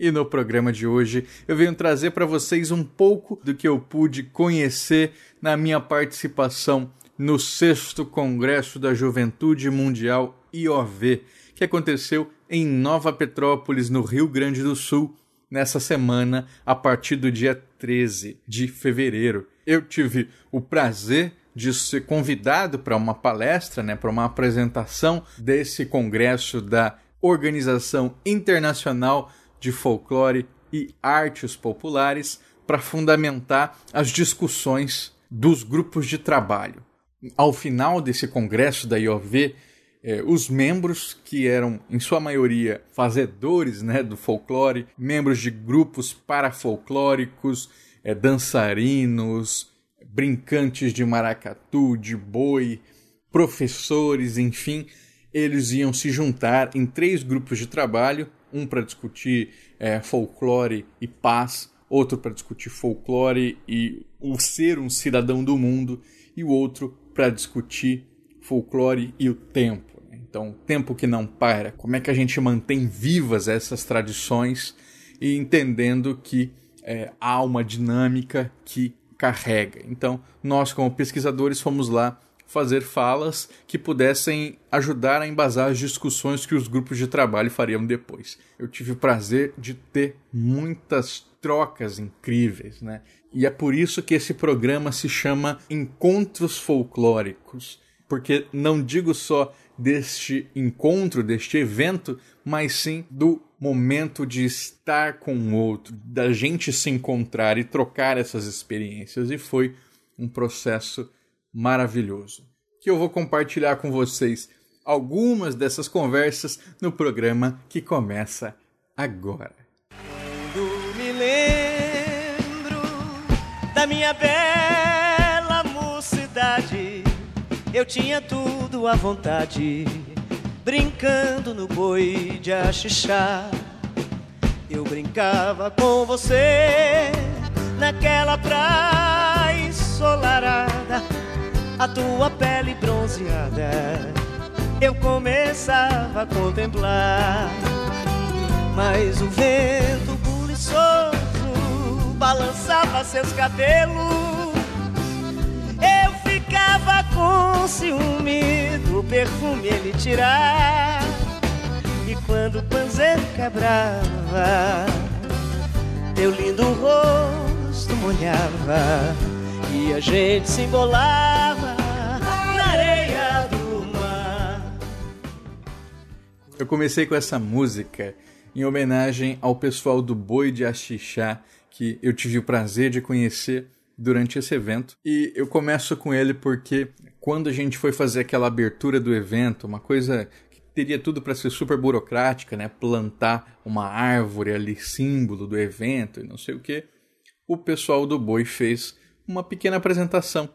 E no programa de hoje eu venho trazer para vocês um pouco do que eu pude conhecer na minha participação no sexto Congresso da Juventude Mundial IOV, que aconteceu em Nova Petrópolis, no Rio Grande do Sul, nessa semana, a partir do dia 13 de fevereiro. Eu tive o prazer de ser convidado para uma palestra, né, para uma apresentação desse congresso da Organização Internacional de Folclore e Artes Populares para fundamentar as discussões dos grupos de trabalho. Ao final desse congresso da IOV, eh, os membros, que eram em sua maioria fazedores né, do folclore, membros de grupos parafolclóricos, eh, dançarinos, brincantes de maracatu, de boi, professores, enfim, eles iam se juntar em três grupos de trabalho, um para discutir é, folclore e paz, outro para discutir folclore e o ser um cidadão do mundo, e o outro para discutir folclore e o tempo. né? Então, tempo que não para, como é que a gente mantém vivas essas tradições e entendendo que é, há uma dinâmica que carrega. Então, nós, como pesquisadores, fomos lá fazer falas que pudessem ajudar a embasar as discussões que os grupos de trabalho fariam depois. Eu tive o prazer de ter muitas trocas incríveis, né? E é por isso que esse programa se chama Encontros Folclóricos, porque não digo só deste encontro, deste evento, mas sim do momento de estar com o outro, da gente se encontrar e trocar essas experiências. E foi um processo maravilhoso. Que eu vou compartilhar com vocês algumas dessas conversas no programa que começa agora. Quando me lembro da minha bela mocidade, eu tinha tudo à vontade, brincando no boi de axixá. Eu brincava com você naquela praia ensolarada, a tua pele bronzeada. Eu começava a contemplar mas o vento buliçoso balançava seus cabelos. Eu ficava com ciúme do perfume ele tirar. E quando o panzeiro quebrava, teu lindo rosto molhava. E a gente se embolava Eu comecei com essa música em homenagem ao pessoal do Boi de Axixá, que eu tive o prazer de conhecer durante esse evento. E eu começo com ele porque quando a gente foi fazer aquela abertura do evento, uma coisa que teria tudo para ser super burocrática, né? Plantar uma árvore ali, símbolo do evento e não sei o que, o pessoal do Boi fez uma pequena apresentação.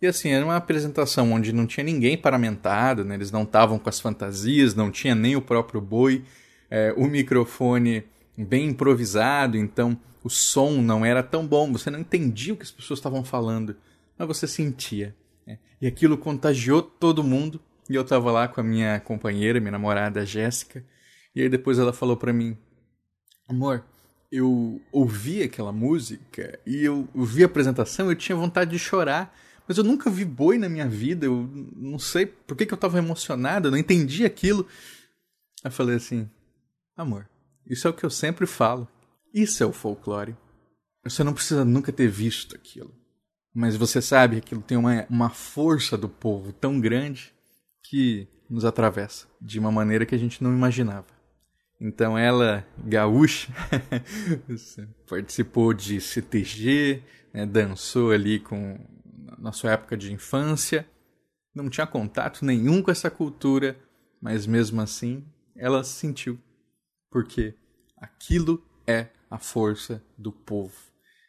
E assim, era uma apresentação onde não tinha ninguém paramentado, né? eles não estavam com as fantasias, não tinha nem o próprio boi, é, o microfone bem improvisado, então o som não era tão bom, você não entendia o que as pessoas estavam falando, mas você sentia. né? E aquilo contagiou todo mundo, e eu estava lá com a minha companheira, minha namorada Jéssica, e aí depois ela falou para mim, amor, eu ouvi aquela música e eu vi a apresentação, eu tinha vontade de chorar, mas eu nunca vi boi na minha vida, eu não sei por que, que eu estava emocionado, eu não entendi aquilo. Eu falei assim, amor, isso é o que eu sempre falo, isso é o folclore. Você não precisa nunca ter visto aquilo, mas você sabe que aquilo tem uma, uma força do povo tão grande que nos atravessa de uma maneira que a gente não imaginava. Então ela, gaúcha, participou de CTG, né, dançou ali com na sua época de infância, não tinha contato nenhum com essa cultura, mas mesmo assim ela sentiu, porque aquilo é a força do povo.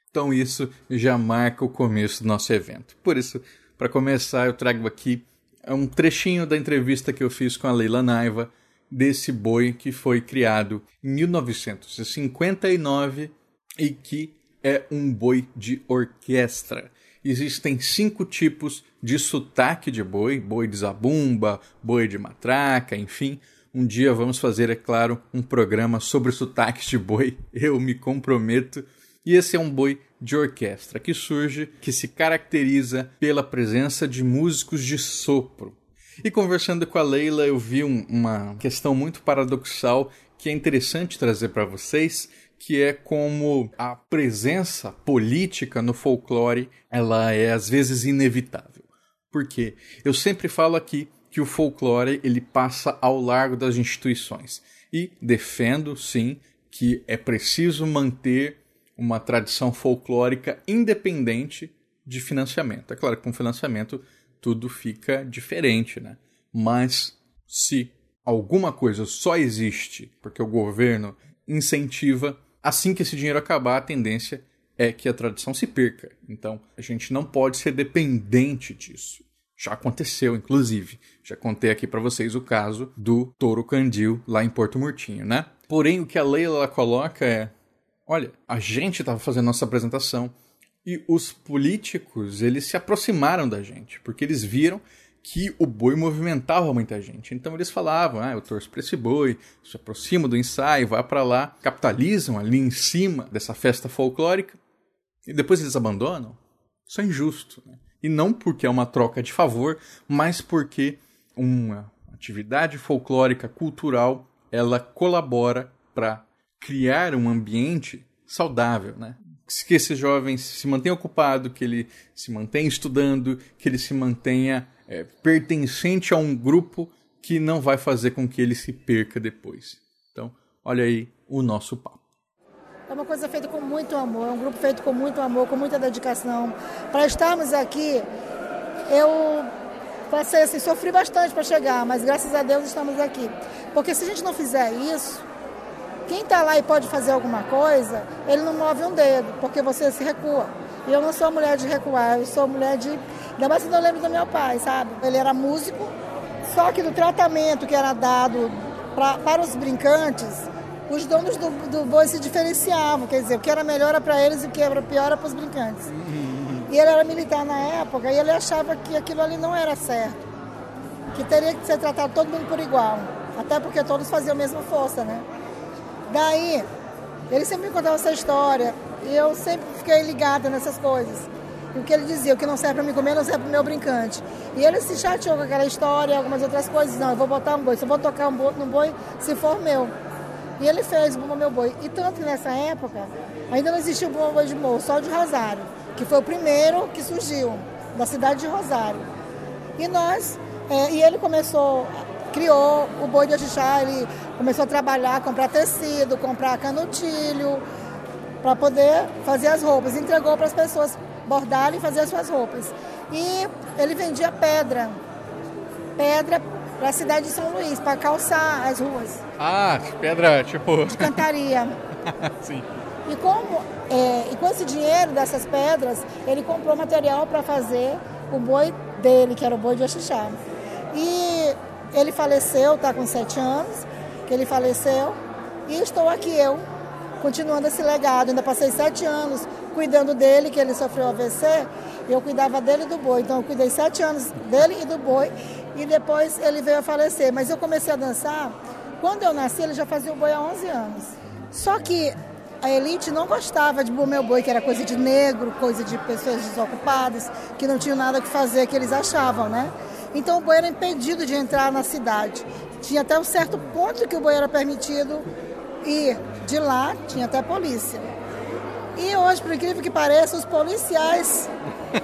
Então isso já marca o começo do nosso evento. Por isso, para começar, eu trago aqui um trechinho da entrevista que eu fiz com a Leila Naiva desse boi que foi criado em 1959 e que é um boi de orquestra. Existem cinco tipos de sotaque de boi: boi de zabumba, boi de matraca, enfim. Um dia vamos fazer, é claro, um programa sobre sotaques de boi. Eu me comprometo. E esse é um boi de orquestra que surge, que se caracteriza pela presença de músicos de sopro. E conversando com a Leila, eu vi um, uma questão muito paradoxal que é interessante trazer para vocês, que é como a presença política no folclore, ela é às vezes inevitável. Por quê? Eu sempre falo aqui que o folclore ele passa ao largo das instituições e defendo sim que é preciso manter uma tradição folclórica independente de financiamento. É claro que com financiamento tudo fica diferente, né? Mas se alguma coisa só existe porque o governo incentiva, assim que esse dinheiro acabar, a tendência é que a tradição se perca. Então, a gente não pode ser dependente disso. Já aconteceu, inclusive. Já contei aqui para vocês o caso do touro candil lá em Porto Murtinho, né? Porém, o que a Leila coloca é: olha, a gente estava fazendo nossa apresentação e os políticos eles se aproximaram da gente porque eles viram que o boi movimentava muita gente. Então eles falavam: ah, eu torço para esse boi, se aproxima do ensaio, vai para lá, capitalizam ali em cima dessa festa folclórica e depois eles abandonam. Isso é injusto. Né? E não porque é uma troca de favor, mas porque uma atividade folclórica cultural ela colabora para criar um ambiente saudável, né? Que esse jovem se mantenha ocupado, que ele se mantenha estudando, que ele se mantenha é, pertencente a um grupo que não vai fazer com que ele se perca depois. Então, olha aí o nosso papo. É uma coisa feita com muito amor, é um grupo feito com muito amor, com muita dedicação. Para estarmos aqui, eu passei assim, sofri bastante para chegar, mas graças a Deus estamos aqui. Porque se a gente não fizer isso, quem está lá e pode fazer alguma coisa, ele não move um dedo, porque você se recua. E eu não sou mulher de recuar, eu sou mulher de. Ainda mais quando eu lembro do meu pai, sabe? Ele era músico, só que do tratamento que era dado pra, para os brincantes, os donos do, do boi se diferenciavam, quer dizer, o que era melhor era para eles e o que era pior era para os brincantes. E ele era militar na época e ele achava que aquilo ali não era certo, que teria que ser tratado todo mundo por igual, até porque todos faziam a mesma força, né? Daí, ele sempre me contava essa história e eu sempre fiquei ligada nessas coisas. O que ele dizia, o que não serve para me comer não serve para o meu brincante. E ele se chateou com aquela história e algumas outras coisas. Não, eu vou botar um boi, só vou tocar um boi, no boi se for meu. E ele fez o Bumba Meu Boi. E tanto que nessa época ainda não existia o Bumba Boi de Morro, só o de Rosário, que foi o primeiro que surgiu, da cidade de Rosário. E nós, é, e ele começou, criou o boi de Orixá, ele começou a trabalhar, comprar tecido, comprar canutilho, para poder fazer as roupas. Entregou para as pessoas bordarem e fazer as suas roupas. E ele vendia pedra, pedra para a cidade de São Luís, para calçar as ruas. Ah, pedra, tipo. De cantaria. Sim. E, como, é, e com esse dinheiro dessas pedras, ele comprou material para fazer o boi dele, que era o boi de Oxixá. E ele faleceu, está com sete anos, que ele faleceu, e estou aqui eu, continuando esse legado. Ainda passei sete anos cuidando dele, que ele sofreu AVC, eu cuidava dele e do boi. Então eu cuidei sete anos dele e do boi, e depois ele veio a falecer. Mas eu comecei a dançar, quando eu nasci, ele já fazia o boi há 11 anos. Só que a elite não gostava de Meu Boi, que era coisa de negro, coisa de pessoas desocupadas, que não tinham nada que fazer, que eles achavam, né? Então o boi era impedido de entrar na cidade. Tinha até um certo ponto que o boi era permitido ir. De lá tinha até polícia. E hoje, por incrível que pareça, os policiais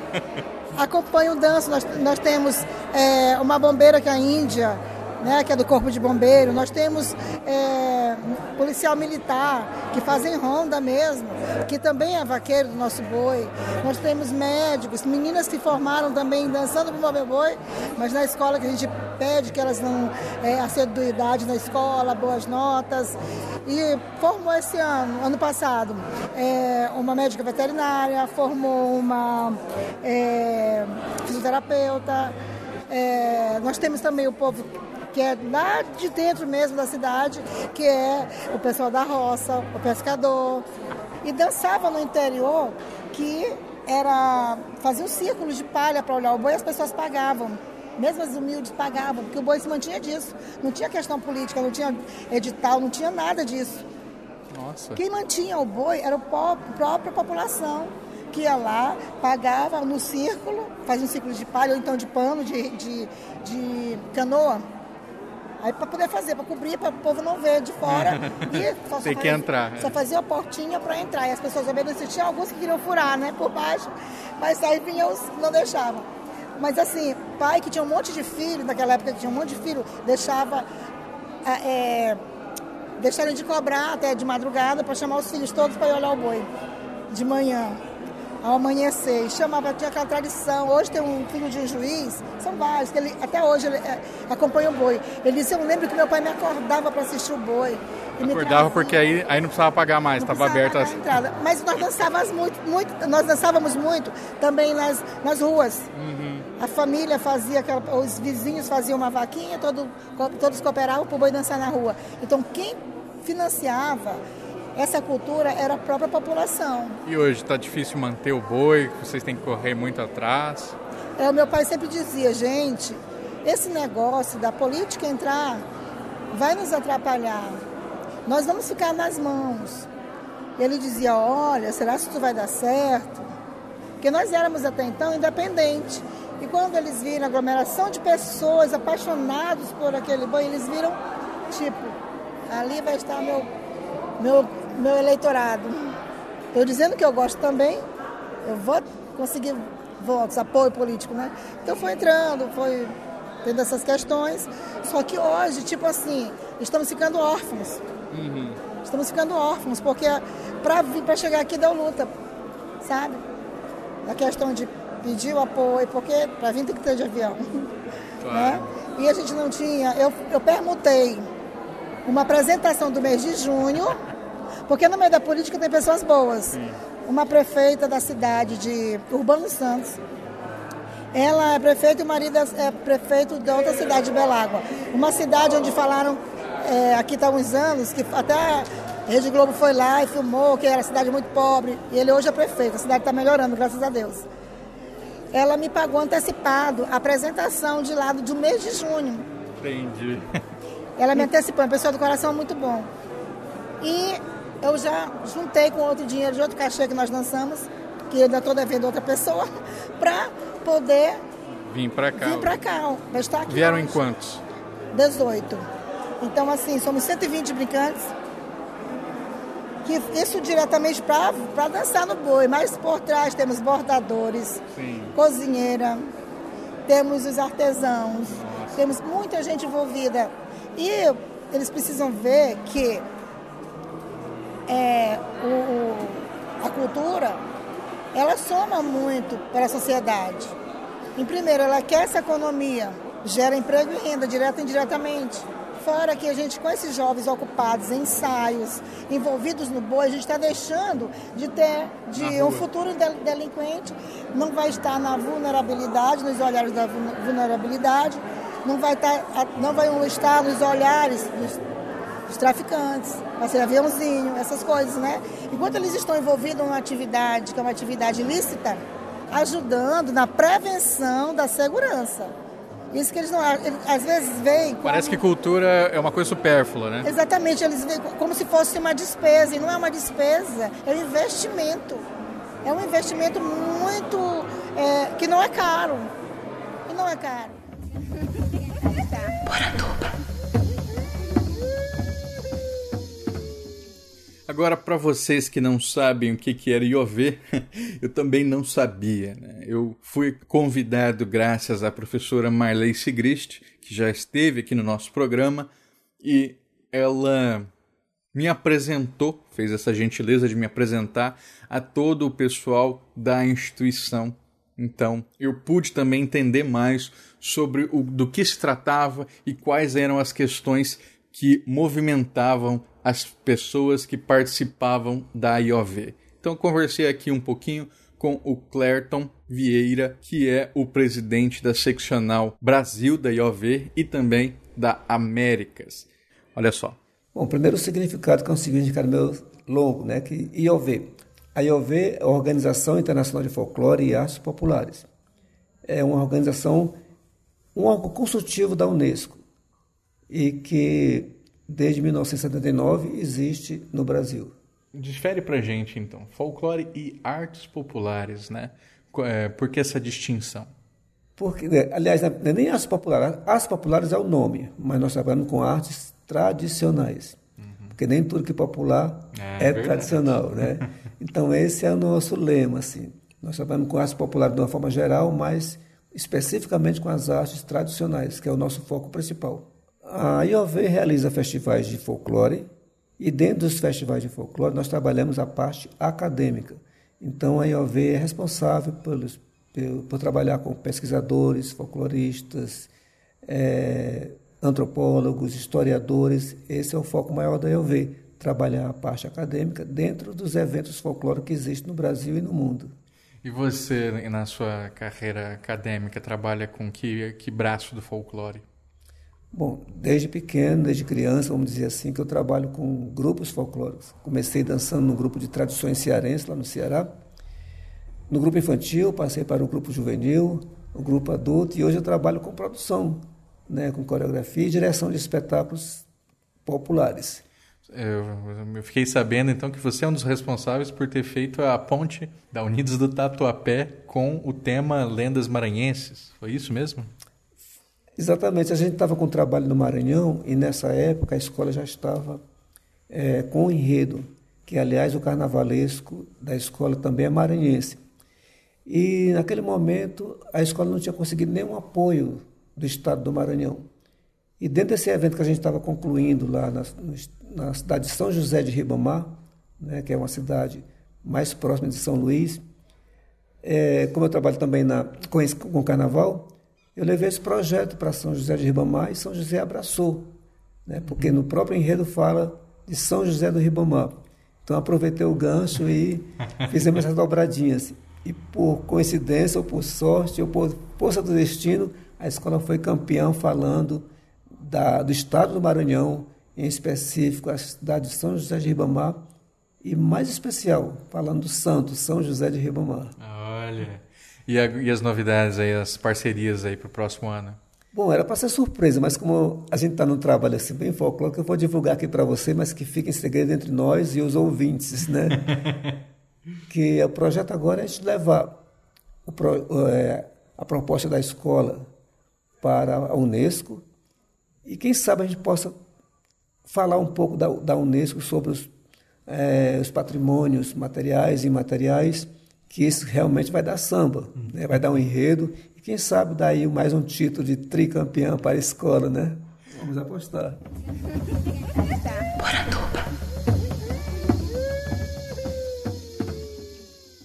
acompanham o danço. Nós, nós temos é, uma bombeira que é a Índia, né, que é do Corpo de Bombeiro. Nós temos é, policial militar, que fazem ronda mesmo, que também é vaqueiro do nosso boi. Nós temos médicos, meninas que formaram também dançando o meu boi, mas na escola que a gente pede que elas não é, assiduidade na escola, boas notas. e formou esse ano, ano passado, é, uma médica veterinária, formou uma é, fisioterapeuta. É, nós temos também o povo que é lá de dentro mesmo da cidade, que é o pessoal da roça, o pescador. E dançava no interior que era fazia um círculo de palha para olhar o boi, as pessoas pagavam. Mesmo as humildes pagavam, porque o boi se mantinha disso. Não tinha questão política, não tinha edital, não tinha nada disso. Nossa. Quem mantinha o boi era a própria população, que ia lá, pagava no círculo, fazia um círculo de palha ou então de pano, de, de, de canoa. Aí para poder fazer, para cobrir, para o povo não ver de fora. E só, Tem só que fazia, entrar. Só fazia a portinha para entrar. E as pessoas obedeciam. Tinha alguns que queriam furar, né, por baixo. Mas aí vinham os não deixavam. Mas assim, pai que tinha um monte de filho, naquela época que tinha um monte de filho, deixava. É, deixaram de cobrar até de madrugada para chamar os filhos todos para ir olhar o boi de manhã ao amanhecer. Chamava, tinha aquela tradição. Hoje tem um filho de um juiz, são vários, que ele, até hoje ele é, acompanha o boi. Ele disse, eu lembro que meu pai me acordava para assistir o boi. Acordava porque aí, aí não precisava pagar mais, estava aberta a entrada. Mas nós dançávamos muito, muito, nós dançávamos muito também nas, nas ruas. Uhum. A família fazia, aquela, os vizinhos faziam uma vaquinha, todo, todos cooperavam para o boi dançar na rua. Então quem financiava essa cultura era a própria população. E hoje está difícil manter o boi, vocês têm que correr muito atrás? É, o meu pai sempre dizia, gente, esse negócio da política entrar vai nos atrapalhar. Nós vamos ficar nas mãos. E ele dizia, olha, será que isso vai dar certo? Porque nós éramos até então independentes. E quando eles viram aglomeração de pessoas apaixonados por aquele boi, eles viram, tipo, ali vai estar meu, meu meu eleitorado. Estou dizendo que eu gosto também, eu vou conseguir votos, apoio político, né? Então foi entrando, foi tendo essas questões. Só que hoje, tipo assim, estamos ficando órfãos. Uhum. Estamos ficando órfãos, porque para chegar aqui deu luta, sabe? Na questão de pedir o apoio, porque para vir tem que ter de avião. Claro. Né? E a gente não tinha. Eu, eu permutei uma apresentação do mês de junho porque no meio da política tem pessoas boas. Sim. Uma prefeita da cidade de Urbano Santos. Ela é prefeita e o marido é prefeito da outra cidade de Belágua. Uma cidade onde falaram, é, aqui está há uns anos, que até a Rede Globo foi lá e filmou, que era cidade muito pobre. E ele hoje é prefeito. A cidade está melhorando, graças a Deus. Ela me pagou antecipado a apresentação de lado do mês de junho. Entendi. Ela me antecipou, uma pessoa do coração muito bom. E eu já juntei com outro dinheiro de outro cachê que nós lançamos, que ainda estou devendo outra pessoa, para poder vir para cá. Vir para cá, estar aqui. Vieram hoje. em quantos? 18. Então, assim, somos 120 brincantes. Que isso diretamente para dançar no boi, mas por trás temos bordadores, Sim. cozinheira, temos os artesãos, Nossa. temos muita gente envolvida. E eles precisam ver que é, o, a cultura, ela soma muito para a sociedade. Em primeiro, ela quer essa economia, gera emprego e renda, direta e indiretamente. Fora que a gente, com esses jovens ocupados em ensaios, envolvidos no boi, a gente está deixando de ter de um futuro delinquente, não vai estar na vulnerabilidade, nos olhares da vulnerabilidade, não vai, estar, não vai estar nos olhares dos os traficantes, para ser aviãozinho, essas coisas, né? Enquanto eles estão envolvidos numa atividade que é uma atividade ilícita, ajudando na prevenção da segurança. Isso que eles não. Às vezes veem. Como... Parece que cultura é uma coisa supérflua, né? Exatamente, eles veem como se fosse uma despesa. E não é uma despesa, é um investimento. É um investimento muito. É, que não é caro. Que não é caro. Poratuba. Agora, para vocês que não sabem o que, que era Iovê, eu também não sabia. Né? Eu fui convidado graças à professora Marley Sigrist, que já esteve aqui no nosso programa, e ela me apresentou, fez essa gentileza de me apresentar a todo o pessoal da instituição. Então, eu pude também entender mais sobre o, do que se tratava e quais eram as questões que movimentavam as pessoas que participavam da IOV. Então conversei aqui um pouquinho com o Clerton Vieira, que é o presidente da seccional Brasil da IOV e também da Américas. Olha só. Bom, primeiro o significado que é um significado meio longo, né? Que IOV. A IOV é a Organização Internacional de Folclore e Artes Populares. É uma organização, um órgão consultivo da Unesco e que desde 1979 existe no Brasil. Difere pra gente então, folclore e artes populares, né? É, por que essa distinção? Porque, né, aliás, não é nem artes populares, artes populares é o nome, mas nós trabalhamos com artes tradicionais. Uhum. Porque nem tudo que é popular é, é tradicional, né? Então esse é o nosso lema, assim. Nós trabalhamos com artes populares de uma forma geral, mas especificamente com as artes tradicionais, que é o nosso foco principal. A IOV realiza festivais de folclore e dentro dos festivais de folclore nós trabalhamos a parte acadêmica. Então a IOV é responsável por, por trabalhar com pesquisadores, folcloristas, é, antropólogos, historiadores. Esse é o foco maior da IOV, trabalhar a parte acadêmica dentro dos eventos folclóricos que existem no Brasil e no mundo. E você, na sua carreira acadêmica, trabalha com que, que braço do folclore? Bom, desde pequeno, desde criança, vamos dizer assim, que eu trabalho com grupos folclóricos. Comecei dançando no grupo de tradições cearenses, lá no Ceará. No grupo infantil, passei para o grupo juvenil, o grupo adulto, e hoje eu trabalho com produção, né, com coreografia e direção de espetáculos populares. Eu, eu, fiquei sabendo então que você é um dos responsáveis por ter feito a ponte da Unidos do Tatuapé com o tema Lendas Maranhenses. Foi isso mesmo? Exatamente, a gente estava com trabalho no Maranhão e nessa época a escola já estava é, com o enredo, que aliás o carnavalesco da escola também é maranhense. E naquele momento a escola não tinha conseguido nenhum apoio do estado do Maranhão. E dentro desse evento que a gente estava concluindo lá na, na, cidade de São José de Ribamar, né, que é uma cidade mais próxima de São Luís, é, como eu trabalho também na, com, com o carnaval, eu levei esse projeto para São José de Ribamar e São José abraçou, né? porque no próprio enredo fala de São José do Ribamar. Então aproveitei o gancho e fizemos essas dobradinhas. E por coincidência, ou por sorte, ou por força do destino, a escola foi campeã falando da, do estado do Maranhão, em específico a cidade de São José de Ribamar, e mais especial, falando do santo, São José de Ribamar. Olha. E, a, e as novidades aí, as parcerias aí para o próximo ano? Bom, era para ser surpresa, mas como a gente está num trabalho assim bem folclórico, eu vou divulgar aqui para você, mas que fique em segredo entre nós e os ouvintes, né? que o projeto agora é a gente levar o, é, a proposta da escola para a Unesco e quem sabe a gente possa falar um pouco da, da Unesco sobre os, é, os patrimônios materiais e imateriais que isso realmente vai dar samba, né? vai dar um enredo e quem sabe daí mais um título de tricampeão para a escola, né? Vamos apostar.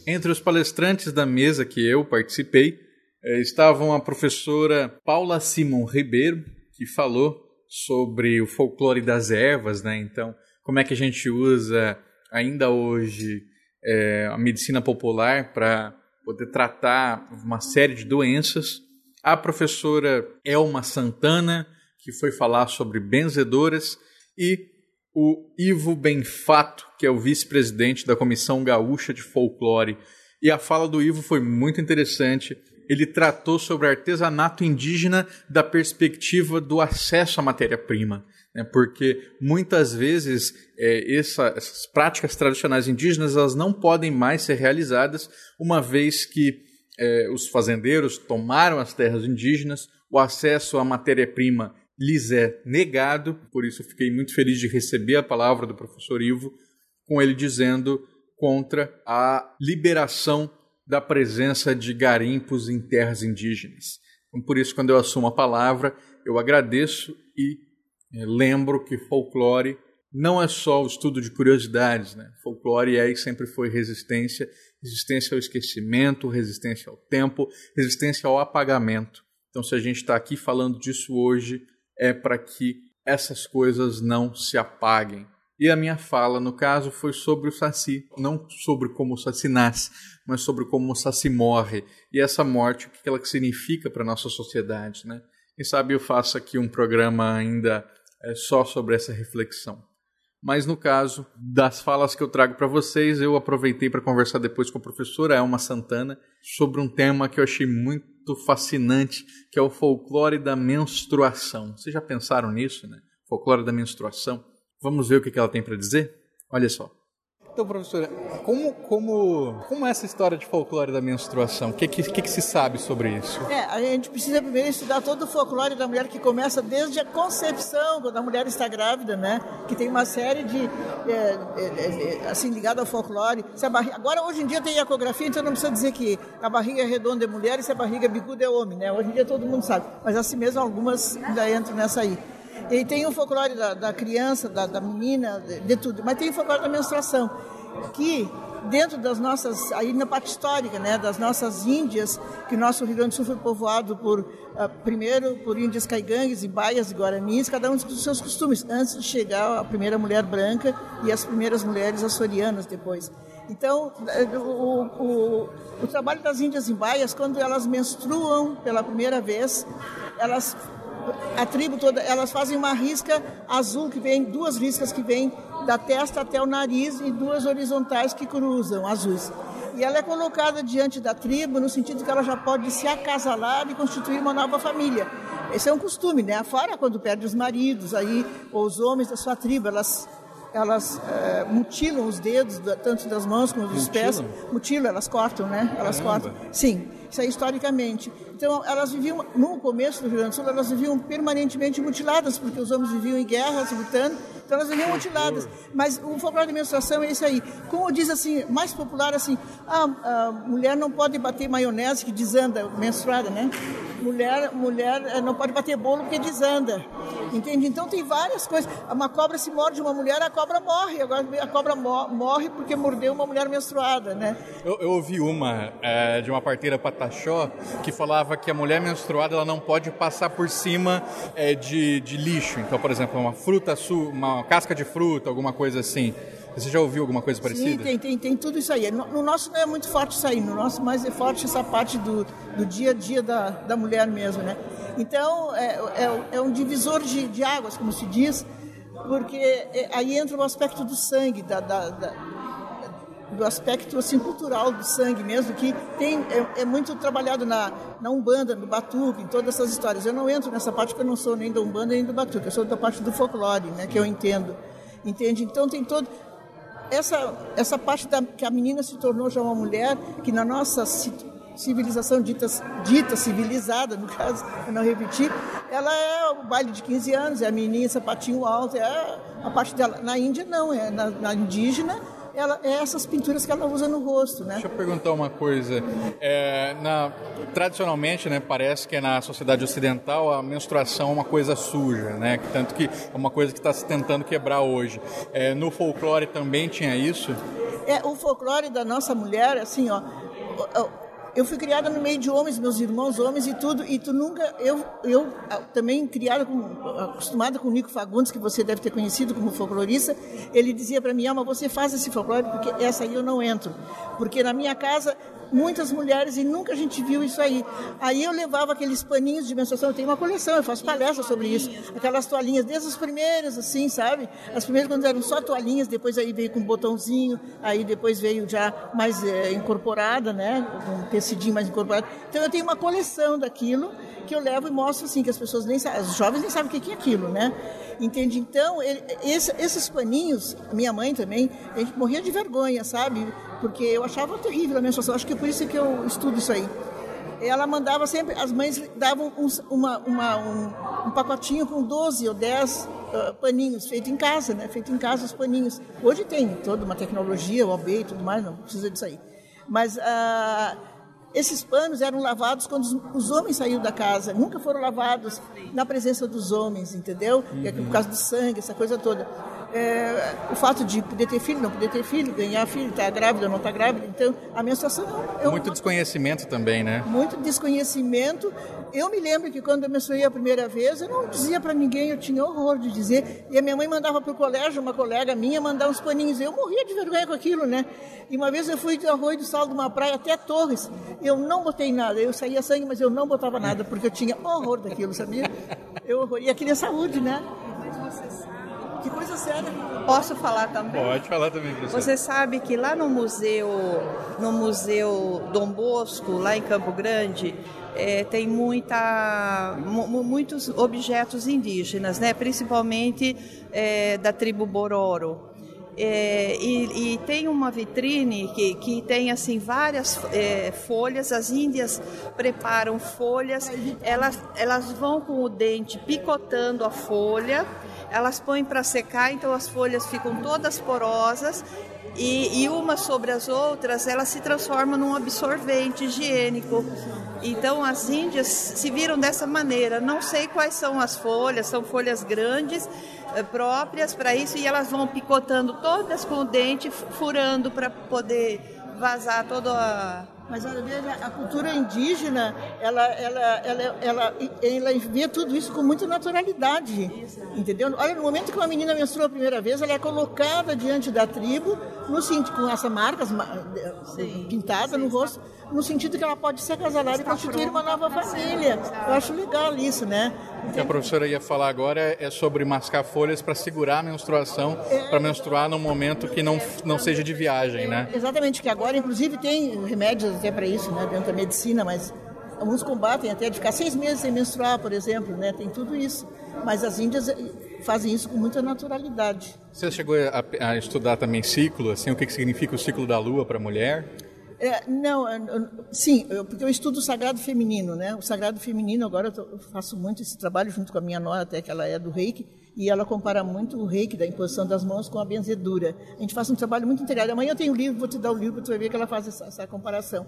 Entre os palestrantes da mesa que eu participei eh, estavam a professora Paula Simon Ribeiro, que falou sobre o folclore das ervas, né? Então, como é que a gente usa ainda hoje é, a medicina popular para poder tratar uma série de doenças. A professora Elma Santana, que foi falar sobre benzedoras, e o Ivo Benfato, que é o vice-presidente da Comissão Gaúcha de Folclore. E a fala do Ivo foi muito interessante. Ele tratou sobre artesanato indígena da perspectiva do acesso à matéria-prima né, porque muitas vezes é, essa, essas práticas tradicionais indígenas elas não podem mais ser realizadas, uma vez que é, os fazendeiros tomaram as terras indígenas, o acesso à matéria-prima lhes é negado, por isso fiquei muito feliz de receber a palavra do professor Ivo, com ele dizendo contra a liberação da presença de garimpos em terras indígenas. Então, por isso, quando eu assumo a palavra, eu agradeço e é, lembro que folclore não é só o estudo de curiosidades, né? Folclore é e sempre foi resistência, resistência ao esquecimento, resistência ao tempo, resistência ao apagamento. Então, se a gente está aqui falando disso hoje, é para que essas coisas não se apaguem. E a minha fala, no caso, foi sobre o Saci, não sobre como o Saci nasce, mas sobre como o Saci morre e essa morte, o que ela significa para a nossa sociedade. Né? Quem sabe eu faço aqui um programa ainda é, só sobre essa reflexão. Mas no caso das falas que eu trago para vocês, eu aproveitei para conversar depois com a professora Elma Santana sobre um tema que eu achei muito fascinante, que é o folclore da menstruação. Vocês já pensaram nisso, né? Folclore da menstruação. Vamos ver o que ela tem para dizer? Olha só. Então, professora, como, como, como é essa história de folclore da menstruação? O que, que, que, se sabe sobre isso? É, a gente precisa primeiro estudar todo o folclore da mulher que começa desde a concepção, quando a mulher está grávida, né? Que tem uma série de, é, é, é, assim, ligado ao folclore. Barriga, agora, hoje em dia tem ecografia, então não precisa dizer que a barriga é redonda é mulher e se a barriga é bicuda é homem, né? Hoje em dia todo mundo sabe. Mas assim mesmo algumas ainda entram nessa aí. E tem o folclore da, da criança, da, da menina, de, de, tudo. Mas tem o folclore da menstruação, que dentro das nossas, aí na parte histórica, né, das nossas índias, que nosso Rio Grande do Sul foi povoado por, uh, primeiro por índias caigangues e baias e guaranis, cada um com os seus costumes, antes de chegar a primeira mulher branca e as primeiras mulheres açorianas depois. Então, eh, o, o, o trabalho das índias em baias, quando elas menstruam pela primeira vez, elas a tribo toda, elas fazem uma risca azul que vem, duas riscas que vêm da testa até o nariz e duas horizontais que cruzam, azuis. E ela é colocada diante da tribo no sentido que ela já pode se acasalar e constituir uma nova família. Esse é um costume, né? Fora quando perde os maridos, aí, ou os homens da sua tribo, elas elas é, mutilam os dedos, tanto das mãos como dos mutilam? pés. Mutilam, elas cortam, né? Elas Caramba. cortam. Sim, isso é historicamente. Então, elas viviam, no começo do Rio Grande do Sul, elas viviam permanentemente mutiladas, porque os homens viviam em guerras, lutando, então elas viviam mutiladas. Mas o folclore de menstruação é isso aí. Como diz assim, mais popular assim, ah, a mulher não pode bater maionese que desanda, menstruada, né? Mulher, mulher eh, não pode bater bolo porque desanda. Entende? Então tem várias coisas. Uma cobra se morde uma mulher, a cobra morre. Agora a cobra morre porque mordeu uma mulher menstruada, né? Eu, eu ouvi uma é, de uma parteira pataxó que falava que a mulher menstruada ela não pode passar por cima é, de, de lixo. Então, por exemplo, uma fruta, uma casca de fruta, alguma coisa assim. Você já ouviu alguma coisa parecida? Sim, tem, tem, tem tudo isso aí. No, no, nosso não é muito forte isso aí, no nosso mais é forte essa parte do, do dia a dia da, da mulher mesmo, né? Então, é, é, é um divisor de, de águas, como se diz, porque é, aí entra o aspecto do sangue, da, da, da, do aspecto assim, cultural do sangue mesmo, que tem, é, é, muito trabalhado na, na Umbanda, no Batuque, em todas essas histórias. Eu não entro nessa parte porque eu não sou nem da Umbanda nem do Batuque, eu sou da parte do folclore, né, que eu entendo. Entende? Então tem todo essa, essa parte da, que a menina se tornou já uma mulher, que na nossa civilização dita, dita civilizada, no caso, eu não repetir, ela é o baile de 15 anos, é a menina, sapatinho alto, é a parte dela. Na Índia, não, é na, na indígena, ela, é essas pinturas que ela usa no rosto, né? Deixa eu perguntar uma coisa. É, na, tradicionalmente, né, parece que na sociedade ocidental a menstruação é uma coisa suja, né? Tanto que é uma coisa que está se tentando quebrar hoje. É, no folclore também tinha isso? É, o folclore da nossa mulher, assim, ó, eu fui criada no meio de homens, meus irmãos homens e tudo, e tu nunca, eu, eu também criada, com, acostumada com o Nico Fagundes, que você deve ter conhecido como folclorista, ele dizia para mim, Alma, você faz esse folclore porque essa aí eu não entro, porque na minha casa muitas mulheres e nunca a gente viu isso aí. Aí eu levava aqueles paninhos de menstruação, eu tenho uma coleção, eu faço palestra sobre isso. Aquelas toalhinhas, desde os primeiros, assim, sabe? As primeiras quando eram só toalhinhas, depois aí veio com um botãozinho, aí depois veio já mais é, incorporada, né? Um tecidinho mais incorporado. Então eu tenho uma coleção daquilo que eu levo e mostro assim, que as pessoas nem sabem, os jovens nem sabem o que é aquilo, né? Entende? Então, ele, esse, esses paninhos, minha mãe também, a gente morria de vergonha, sabe? Porque eu achava terrível a menstruação, acho que é por isso que eu estudo isso aí. Ela mandava sempre, as mães davam um, uma, uma, um, um, pacotinho com 12 ou 10 uh, paninhos, feito em casa, né? Feito em casa os paninhos. Hoje tem toda uma tecnologia, o OB e tudo mais, não precisa disso aí. Mas uh, esses panos eram lavados quando os, os, homens saíram da casa, nunca foram lavados na presença dos homens, entendeu? Uhum. Por causa do sangue, essa coisa toda. É, o fato de poder ter filho, não poder ter filho, ganhar filho, estar tá grávida, não estar tá grávida. Então, a menstruação é um, Muito desconhecimento também, né? Muito desconhecimento. Eu me lembro que quando eu menstruei a primeira vez, eu não dizia para ninguém, eu tinha horror de dizer. E a minha mãe mandava para o colégio, uma colega minha, mandar uns paninhos. Eu morria de vergonha com aquilo, né? E uma vez eu fui do arroio do sal de uma praia até Torres. Eu não botei nada. Eu saía sangue, mas eu não botava nada, porque eu tinha horror daquilo, sabia? Eu, e aquilo é saúde, né? Que coisa séria. Posso falar também? Pode falar também, professor. Você sabe que lá no museu, no museu Dom Bosco, lá em Campo Grande, é, tem muita, muitos objetos indígenas, né? principalmente é, da tribo Bororo. É, e, e, tem uma vitrine que, que tem assim várias é, folhas. As índias preparam folhas, elas, elas vão com o dente picotando a folha elas põem para secar, então as folhas ficam todas porosas e, e umas sobre as outras elas se transformam num absorvente higiênico. Então as índias se viram dessa maneira. Não sei quais são as folhas, são folhas grandes próprias para isso e elas vão picotando todas com o dente, furando para poder vazar toda a mas olha, veja, a cultura indígena, ela, ela, ela, ela, ela vê tudo isso com muita naturalidade. Entendeu? Olha, no momento que uma menina menstrua a primeira vez, ela é colocada diante da tribo, no, com essa marca pintada no rosto, no sentido que ela pode se acasalar e constituir uma nova família. Eu acho legal isso, né? O que a professora ia falar agora é sobre mascar folhas para segurar a menstruação, é... para menstruar num momento que não, não seja de viagem, né? Exatamente, que agora, inclusive, tem remédios até para isso, né, dentro da medicina, mas alguns combatem até de ficar seis meses sem menstruar, por exemplo, né? Tem tudo isso. Mas as índias eh, fazem isso com muita naturalidade. Você chegou a, a estudar também ciclo, assim, o que, que significa o ciclo da lua para a mulher? É, não, sim, eu, porque eu estudo o sagrado feminino, né? O sagrado feminino, agora eu, faço muito esse trabalho junto com a minha nora, até que ela é do reiki, e ela compara muito o reiki da imposição das mãos com a benzedura. A gente faz um trabalho muito integrado. Amanhã eu tenho um livro, vou te dar o livro, tu vai ver que ela faz essa, essa comparação.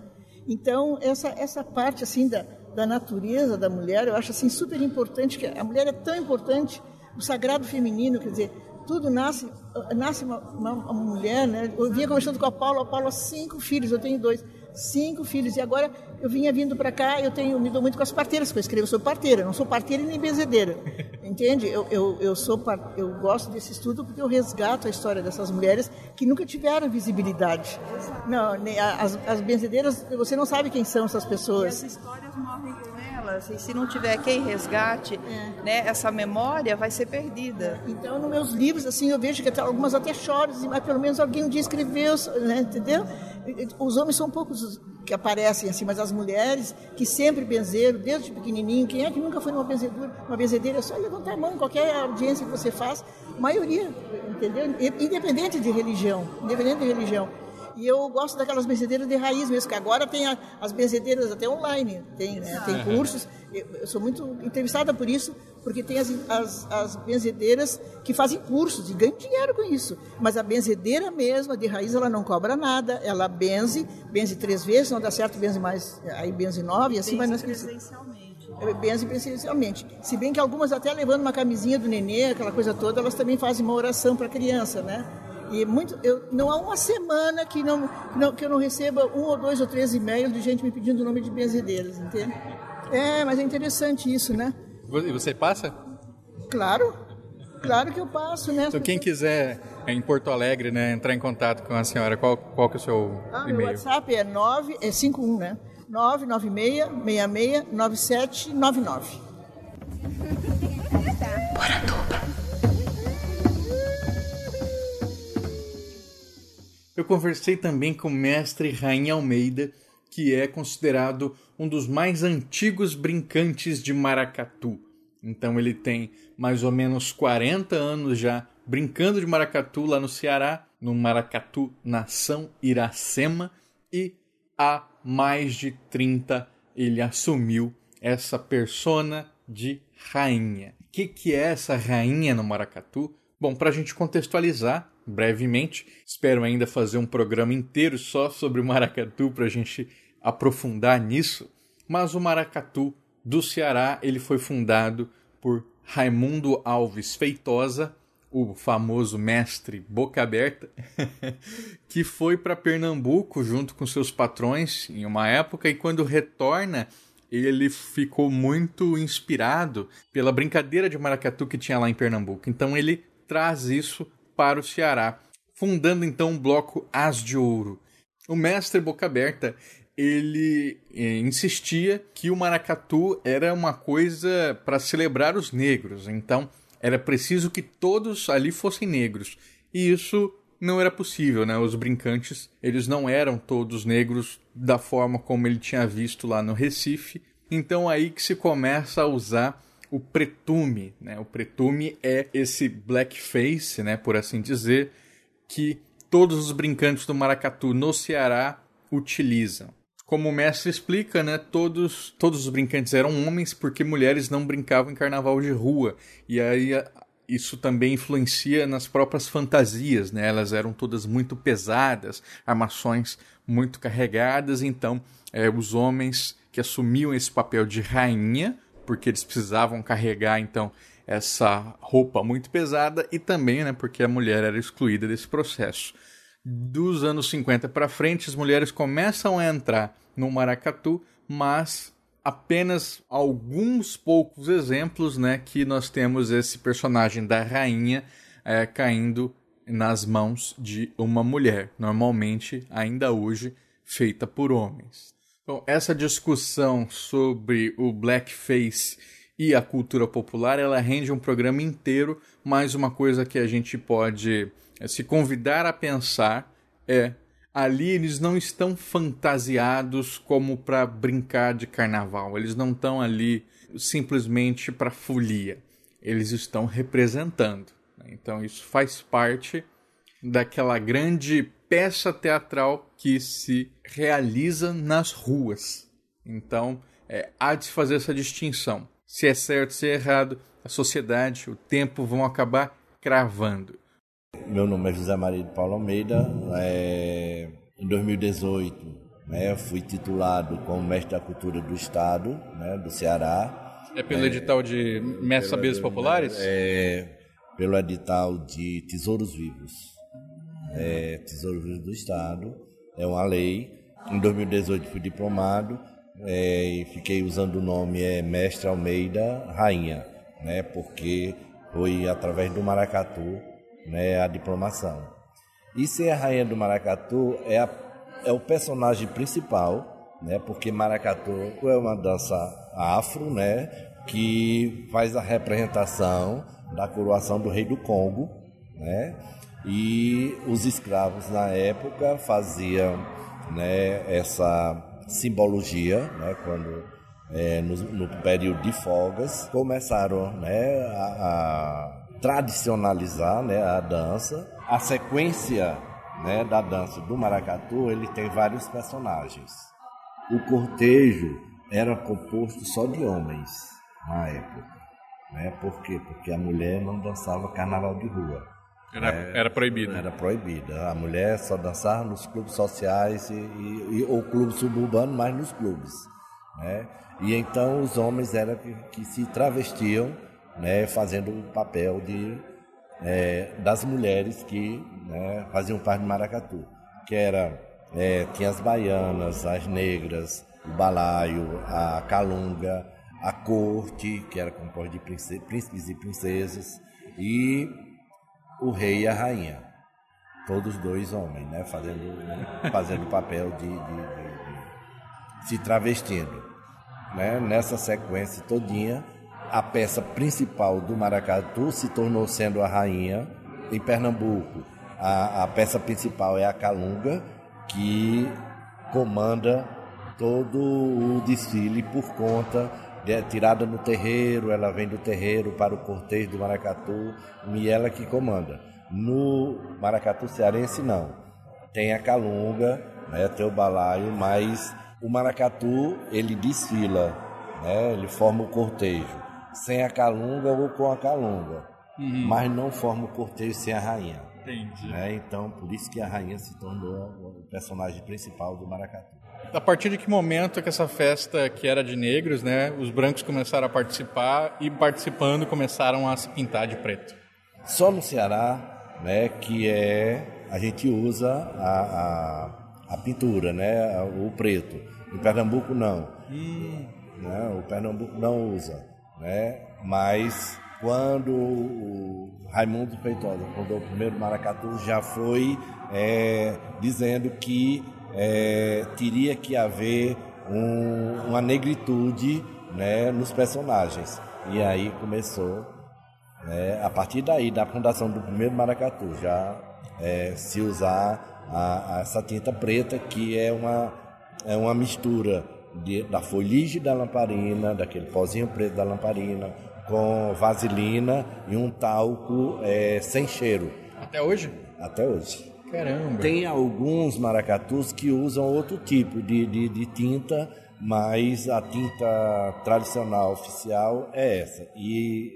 Então, essa, essa parte assim da, da natureza da mulher, eu acho assim super importante, que a mulher é tão importante, o sagrado feminino, quer dizer, tudo nasce, nasce uma, uma, uma mulher, né? Eu vinha conversando com a Paula, a Paula cinco filhos, eu tenho dois, cinco filhos, e agora eu vinha vindo para cá, eu tenho me dou muito com as parteiras, porque eu escrevo, eu sou parteira, não sou parteira nem benzedeira, entende? Eu, eu, eu, sou, eu gosto desse estudo porque eu resgato a história dessas mulheres que nunca tiveram visibilidade. Não, as, as benzedeiras, você não sabe quem são essas pessoas. E as histórias morrem com elas, e se não tiver quem resgate, é. né, essa memória vai ser perdida. Então, nos meus livros, assim, eu vejo que até, algumas até choram, mas pelo menos alguém um dia escreveu, né, entendeu? Os homens são poucos que aparecem assim, mas as mulheres que sempre benzeram, desde pequenininho, quem é que nunca foi numa benzedura, uma benzedeira, é só levantar a mão, qualquer audiência que você faz, maioria, entendeu? Independente de religião, independente de religião. E eu gosto daquelas benzedeiras de raiz mesmo, que agora tem a, as benzedeiras até online, tem, né, tem cursos. Eu, eu, sou muito entrevistada por isso, porque tem as, as, as benzedeiras que fazem cursos e ganham dinheiro com isso. Mas a benzedeira mesma, de raiz, ela não cobra nada, ela benze, benze três vezes, não dá certo, benze mais, aí benze nove, e assim vai nas presencialmente. Benze presencialmente. Se bem que algumas até levando uma camisinha do nenê, aquela coisa toda, elas também fazem uma oração para a criança, né? E muito, eu, não há uma semana que, não, não, que eu não receba um ou dois ou três e-mails de gente me pedindo o nome de benzedeiras, entende? É, mas é interessante isso, né? E você passa? Claro, claro que eu passo, né? Então quem quiser em Porto Alegre, né, entrar em contato com a senhora, qual, qual que é o seu ah, e-mail? Meu WhatsApp é, 9, é 51, né? 996 66 9799. Eu conversei também com o mestre Rainha Almeida, que é considerado um dos mais antigos brincantes de maracatu. Então ele tem mais ou menos 40 anos já brincando de maracatu lá no Ceará, no Maracatu Nação Iracema, e há mais de 30 ele assumiu essa persona de rainha. O que, que é essa rainha no maracatu? Bom, para a gente contextualizar, brevemente. Espero ainda fazer um programa inteiro só sobre o maracatu para a gente aprofundar nisso. Mas o maracatu do Ceará ele foi fundado por Raimundo Alves Feitosa o famoso mestre Boca Aberta, que foi para Pernambuco junto com seus patrões em uma época e quando retorna ele ficou muito inspirado pela brincadeira de maracatu que tinha lá em Pernambuco. Então ele traz isso para o Ceará, fundando então o bloco As de Ouro. O mestre Boca Aberta ele eh, insistia que o maracatu era uma coisa para celebrar os negros, então era preciso que todos ali fossem negros. E isso não era possível, né? Os brincantes, eles não eram todos negros da forma como ele tinha visto lá no Recife. Então aí que se começa a usar o pretume, né? O pretume é esse blackface, né, por assim dizer, que todos os brincantes do maracatu no Ceará utilizam. Como o mestre explica, né, todos, todos os brincantes eram homens porque mulheres não brincavam em carnaval de rua. E aí isso também influencia nas próprias fantasias, né? Elas eram todas muito pesadas, armações muito carregadas, então é, os homens que assumiam esse papel de rainha, porque eles precisavam carregar então essa roupa muito pesada e também, né, porque a mulher era excluída desse processo. Dos anos 50 para frente, as mulheres começam a entrar no maracatu, mas apenas alguns poucos exemplos, né, que nós temos esse personagem da rainha é, caindo nas mãos de uma mulher, normalmente ainda hoje feita por homens. Então, essa discussão sobre o blackface e a cultura popular, ela rende um programa inteiro, mas uma coisa que a gente pode é, se convidar a pensar é ali eles não estão fantasiados como para brincar de carnaval. Eles não estão ali simplesmente para folia. Eles estão representando. Né? Então isso faz parte daquela grande peça teatral que se realiza nas ruas. Então é, há de se fazer essa distinção. Se é certo, se é errado, a sociedade, o tempo vão acabar cravando. Meu nome é José Maria de Paulo Almeida. É, em 2018, né, fui titulado como mestre da cultura do Estado, né, do Ceará. É pelo é, edital de Mestres Saberes Populares? É, pelo edital de Tesouros Vivos. É, Tesouros Vivos do Estado. É uma lei. Em 2018 fui diplomado é, e fiquei usando o nome é, Mestre Almeida Rainha, né, porque foi através do Maracatu né, a diplomação. E ser a rainha do maracatu é, a, é o personagem principal, né, porque maracatu é uma dança afro, né, que faz a representação da coroação do rei do Congo, né, e os escravos na época faziam né, essa simbologia, né, quando é, no, no, período de folgas começaram né, a, a tradicionalizar né, a dança. A sequência né, da dança do maracatu ele tem vários personagens. O cortejo era composto só de homens na época. Né? Por quê? Porque a mulher não dançava carnaval de rua. Era, é, era proibida. Era proibida. A mulher só dançava nos clubes sociais e, e, ou clube suburbano, mas nos clubes. Né? E então os homens eram que, que se travestiam né, fazendo o papel de, é, das mulheres que né, faziam parte do maracatu, que era é, tinha as baianas, as negras, o balaio, a calunga, a corte, que era composta de príncipes e princesas, e o rei e a rainha. Todos dois homens, né? Fazendo, né, fazendo papel de, de, de, de, se travestindo. Né? Nessa sequência todinha, a peça principal do maracatu se tornou sendo a rainha em Pernambuco. A, a peça principal é a calunga, que comanda todo o desfile por conta de, tirada no terreiro, ela vem do terreiro para o cortejo do maracatu e ela que comanda. No maracatu cearense não. Tem a calunga, né, tem o balaio, mas o maracatu ele desfila, né, ele forma o cortejo sem a calunga ou com a calunga. Uhum. Mas não forma o cortejo sem a rainha. Entendi. Né? Então, por isso que a rainha se tornou o personagem principal do maracatu. A partir de que momento que essa festa que era de negros, né, os brancos começaram a participar e participando começaram a se pintar de preto? só no Ceará, né, que é a gente usa a, a, a pintura, né, o preto. Em Pernambuco não. Hum. Né, o Pernambuco não usa, né? Mas quando o Raimundo Feitosa fundou o primeiro maracatu, já foi é, dizendo que é, teria que haver um, uma negritude né, nos personagens. E aí começou, né, a partir daí, da fundação do primeiro maracatu, já é, se usar a, a essa tinta preta, que é uma, é uma mistura de, da foligem da lamparina, daquele pozinho preto da lamparina, com vaselina e um talco é, sem cheiro. Até hoje? Até hoje. Caramba. Tem alguns maracatus que usam outro tipo de, de, de tinta, mas a tinta tradicional oficial é essa. E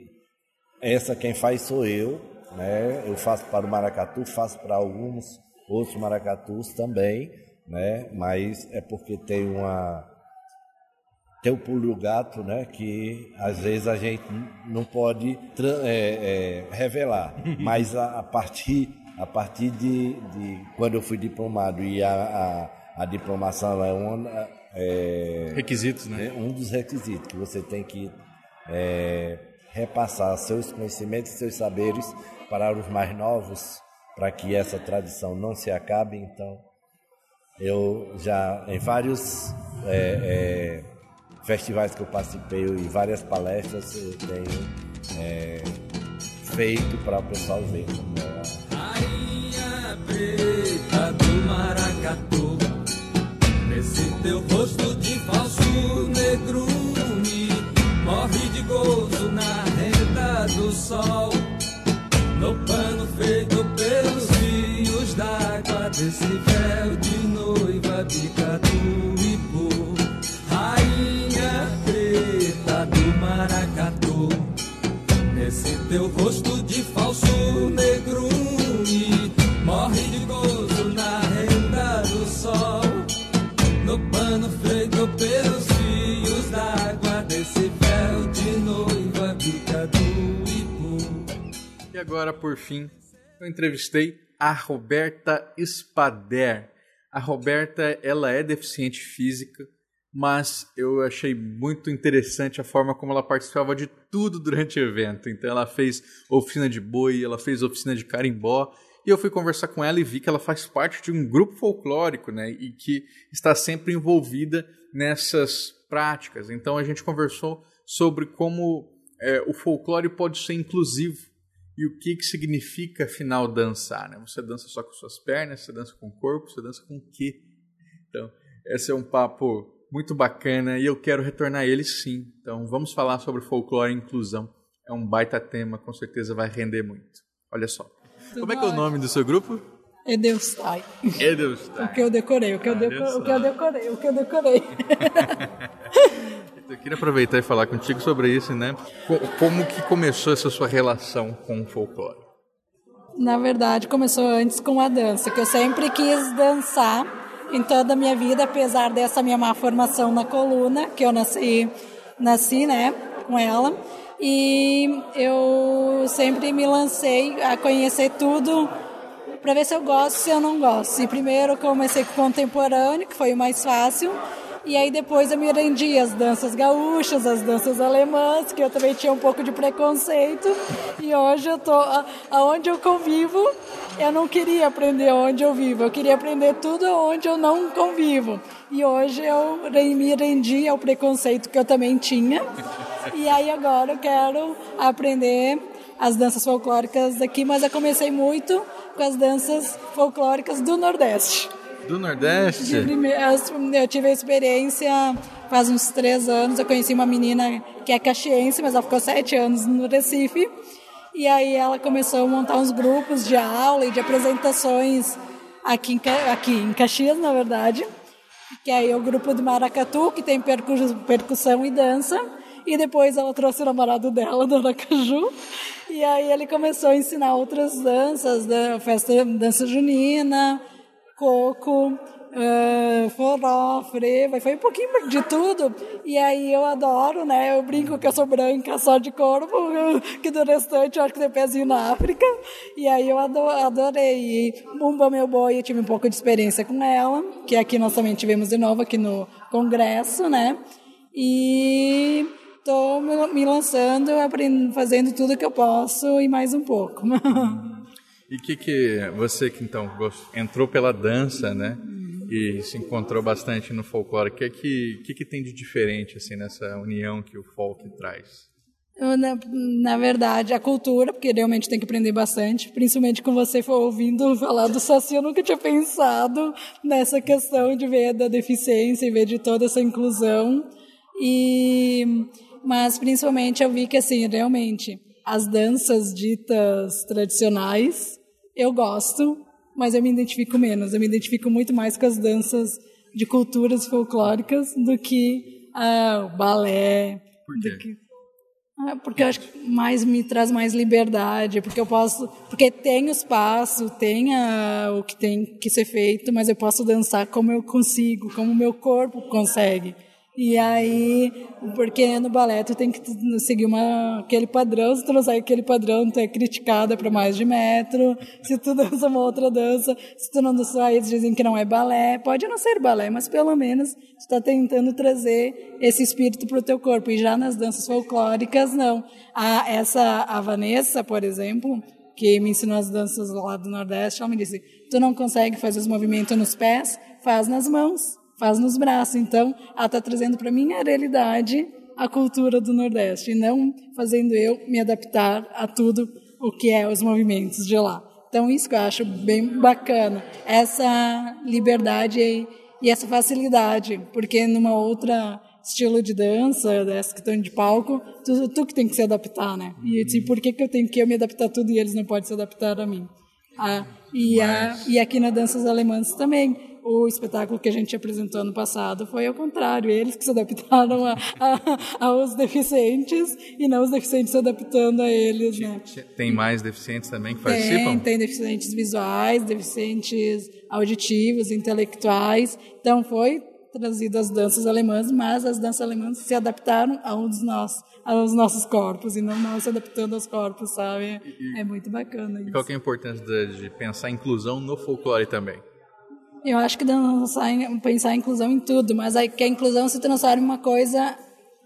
essa quem faz sou eu, né? Eu faço para o maracatu, faço para alguns outros maracatus também, né? Mas é porque tem uma tem o pulo do gato, né? Que às vezes a gente não pode é, é, revelar, mas a, a, partir a partir de, de, quando eu fui diplomado e a, a, a diplomação é um é, requisitos, né? Um dos requisitos que você tem que é, repassar seus conhecimentos, seus saberes para os mais novos, para que essa tradição não se acabe. Então, eu já em vários é, é festivais que eu participei e várias palestras eu tenho é, feito para o pessoal ver como do maracatu, nesse teu rosto de falso negrume, morre de gozo na renda do sol, no pano feito pelos fios d'água desse véu de noiva bicatu e pô. Rainha preta do maracatu, nesse teu rosto de falso agora, por fim, eu entrevistei a Roberta Spader. A Roberta, ela é deficiente física, mas eu achei muito interessante a forma como ela participava de tudo durante o evento. Então ela fez oficina de boi, ela fez oficina de carimbó, e eu fui conversar com ela e vi que ela faz parte de um grupo folclórico, né, e que está sempre envolvida nessas práticas. Então a gente conversou sobre como é, o folclore pode ser inclusivo e o que, que significa, afinal, dançar. Né? Você dança só com suas pernas, você dança com o corpo, você dança com o quê? Então, esse é um papo muito bacana e eu quero retornar a ele sim. Então, vamos falar sobre folclore e inclusão. É um baita tema, com certeza vai render muito. Olha só. Tudo Como é que é o nome do seu grupo? Edeustai. Edeustai. O que eu decorei, o que eu, Olha deco- o que eu decorei, o que eu decorei. Eu queria aproveitar e falar contigo sobre isso, né? Co- Como que começou essa sua relação com o folclore? Na verdade, começou antes com a dança, que eu sempre quis dançar em toda a minha vida, apesar dessa minha má formação na coluna, que eu nasci, nasci, né, com ela. E eu sempre me lancei a conhecer tudo para ver se eu gosto, se eu não gosto. E primeiro comecei com contemporâneo, que foi o mais fácil. E aí depois eu me rendi às danças gaúchas, às danças alemãs, que eu também tinha um pouco de preconceito. E hoje eu tô aonde eu convivo, eu não queria aprender onde eu vivo, eu queria aprender tudo onde eu não convivo. E hoje eu me rendi ao preconceito que eu também tinha. E aí agora eu quero aprender as danças folclóricas daqui, mas eu comecei muito com as danças folclóricas do Nordeste. Do Nordeste? Eu tive a experiência faz uns três anos. Eu conheci uma menina que é caxiense, mas ela ficou sete anos no Recife. E aí ela começou a montar uns grupos de aula e de apresentações aqui em, aqui em Caxias, na verdade. Que aí é o grupo do Maracatu, que tem percu- percussão e dança. E depois ela trouxe o namorado dela, do Aracaju. E aí ele começou a ensinar outras danças, da festa dança junina, coco, uh, forró, freva, foi um pouquinho de tudo. E aí eu adoro, né? Eu brinco que eu sou branca só de corpo, que do restante eu acho que tem pezinho na África. E aí eu adorei. E Bumba Meu Boi, eu tive um pouco de experiência com ela, que aqui nós também tivemos de novo aqui no congresso, né? E estou me lançando, aprendendo, fazendo tudo que eu posso e mais um pouco. E que que você que então entrou pela dança, né? E se encontrou bastante no folclore. O que, que, que, que tem de diferente assim nessa união que o folk traz? Na, na, verdade, a cultura, porque realmente tem que aprender bastante, principalmente com você for ouvindo falar do Saci, eu nunca tinha pensado nessa questão de ver da deficiência e ver de toda essa inclusão. E, mas principalmente eu vi que assim, realmente, as danças ditas tradicionais eu gosto, mas eu me identifico menos. Eu me identifico muito mais com as danças de culturas folclóricas do que ah, o balé. Por quê? Que, ah, porque eu acho que mais me traz mais liberdade, porque eu posso, porque tem o espaço, tem a, o que tem que ser feito, mas eu posso dançar como eu consigo, como o meu corpo consegue. E aí, porque no balé tu tem que seguir uma, aquele padrão, se tu não segue aquele padrão, tu é criticada para mais de metro. Se tu dança uma outra dança, se tu não dança, eles dizem que não é balé. Pode não ser balé, mas pelo menos tu está tentando trazer esse espírito para o teu corpo. E já nas danças folclóricas, não. A, essa, a Vanessa, por exemplo, que me ensinou as danças lá do Nordeste, ela me disse, tu não consegue fazer os movimentos nos pés, faz nas mãos faz nos braços. Então, ela está trazendo para mim a realidade, a cultura do Nordeste, e não fazendo eu me adaptar a tudo o que é os movimentos de lá. Então, isso que eu acho bem bacana, essa liberdade e, e essa facilidade, porque numa outra estilo de dança, dessa que estão de palco, tu, tu que tem que se adaptar, né? E eu disse, por que, que eu tenho que eu me adaptar a tudo e eles não podem se adaptar a mim? Ah, e, a, e aqui na Danças Alemãs também o espetáculo que a gente apresentou ano passado foi ao contrário, eles que se adaptaram a, a, aos deficientes e não os deficientes se adaptando a eles. Né? Tem mais deficientes também que participam? Tem, tem deficientes visuais, deficientes auditivos, intelectuais. Então foi trazido as danças alemãs, mas as danças alemãs se adaptaram aos nossos, aos nossos corpos e não nós se adaptando aos corpos, sabe? E, é muito bacana isso. E qual é a importância de, de pensar inclusão no folclore também? Eu acho que dançar, pensar em inclusão em tudo, mas aí que a inclusão se transforma em uma coisa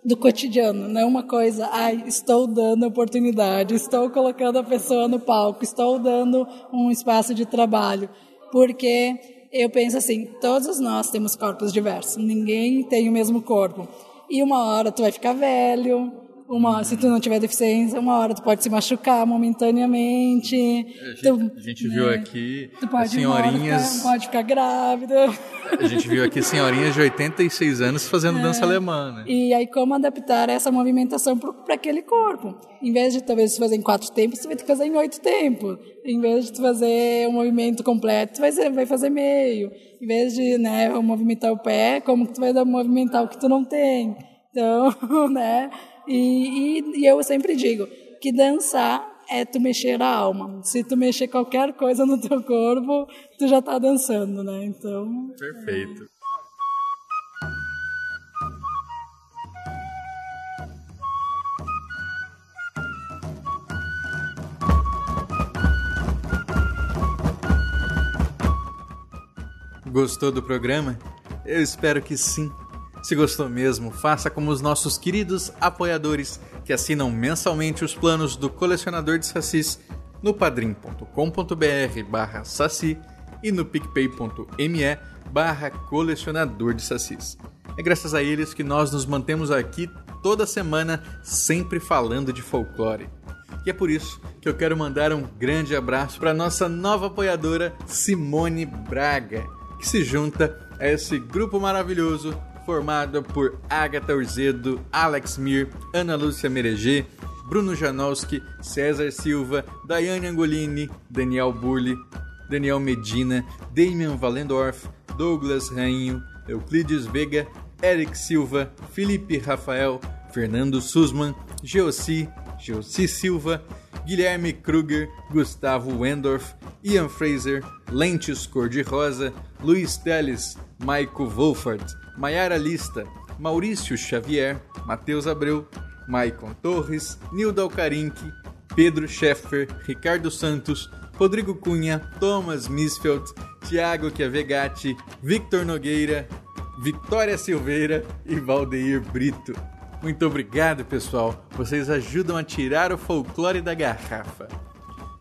do cotidiano, não uma coisa, ai, estou dando oportunidade, estou colocando a pessoa no palco, estou dando um espaço de trabalho. Porque eu penso assim, todos nós temos corpos diversos, ninguém tem o mesmo corpo. E uma hora tu vai ficar velho, uma, se tu não tiver deficiência, uma hora tu pode se machucar momentaneamente. A gente, tu, a gente viu né, aqui senhorinhas. Ficar, pode ficar grávida. A gente viu aqui senhorinhas de 86 anos fazendo é, dança alemã, né? E aí, como adaptar essa movimentação para aquele corpo? Em vez de talvez fazer em quatro tempos, tu vai ter que fazer em oito tempos. Em vez de tu fazer um movimento completo, tu vai, vai fazer meio. Em vez de né, movimentar o pé, como que tu vai movimentar o que tu não tem? Então, né? E, e, e eu sempre digo que dançar é tu mexer a alma. Se tu mexer qualquer coisa no teu corpo, tu já está dançando, né? Então. Perfeito. Gostou do programa? Eu espero que sim. Se gostou mesmo, faça como os nossos queridos apoiadores que assinam mensalmente os planos do colecionador de sacis no padrim.com.br barra saci e no picpay.me barra colecionador de sacis. É graças a eles que nós nos mantemos aqui toda semana sempre falando de folclore. E é por isso que eu quero mandar um grande abraço para nossa nova apoiadora Simone Braga, que se junta a esse grupo maravilhoso formada por Agatha Urzedo, Alex Mir, Ana Lúcia Mereger, Bruno Janowski, César Silva, Daiane Angolini, Daniel Burli, Daniel Medina, Damian Valendorf, Douglas Rainho, Euclides Vega, Eric Silva, Felipe Rafael, Fernando Sussman, Geossi, Geossi Silva, Guilherme Kruger, Gustavo Wendorf, Ian Fraser, Lentes Cor-de-Rosa, Luiz Teles, Maico Wolford, Maiara Lista, Maurício Xavier, Matheus Abreu, Maicon Torres, Nildo Alcarinque, Pedro Scheffer, Ricardo Santos, Rodrigo Cunha, Thomas Misfeld, Thiago Chiavegatti, Victor Nogueira, Vitória Silveira e Valdeir Brito. Muito obrigado, pessoal. Vocês ajudam a tirar o folclore da garrafa.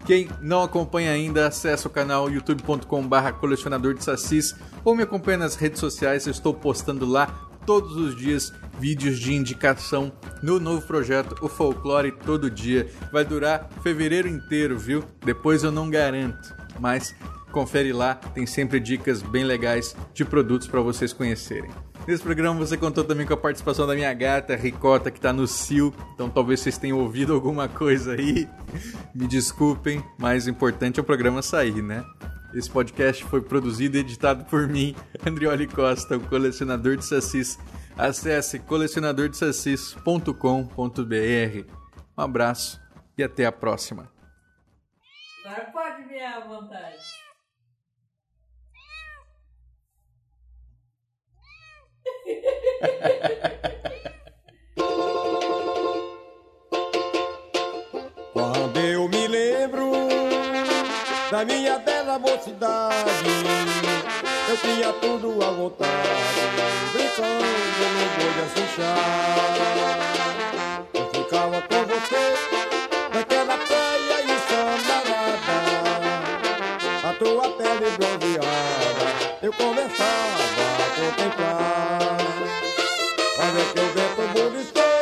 Quem não acompanha ainda, acesse o canal youtube.com/barra colecionador de sacis ou me acompanha nas redes sociais. Eu estou postando lá todos os dias vídeos de indicação no novo projeto O Folclore Todo Dia. Vai durar fevereiro inteiro, viu? Depois eu não garanto, mas confere lá, tem sempre dicas bem legais de produtos para vocês conhecerem. Nesse programa você contou também com a participação da minha gata Ricota, que tá no cio, então talvez vocês tenham ouvido alguma coisa aí. Me desculpem, mas o importante é o programa sair, né? Esse podcast foi produzido e editado por mim, Andrioli Costa, o colecionador de sacis. Acesse colecionadordesacis.com.br. Um abraço e até a próxima. Agora pode vir à vontade. Quando eu me lembro da minha bela mocidade, eu tinha tudo à vontade, brincando no boi de assustar. Eu ficava com você naquela praia ensolarada, a tua pele bronzeada, eu começava a contemplar. Olha que o vento buliçoso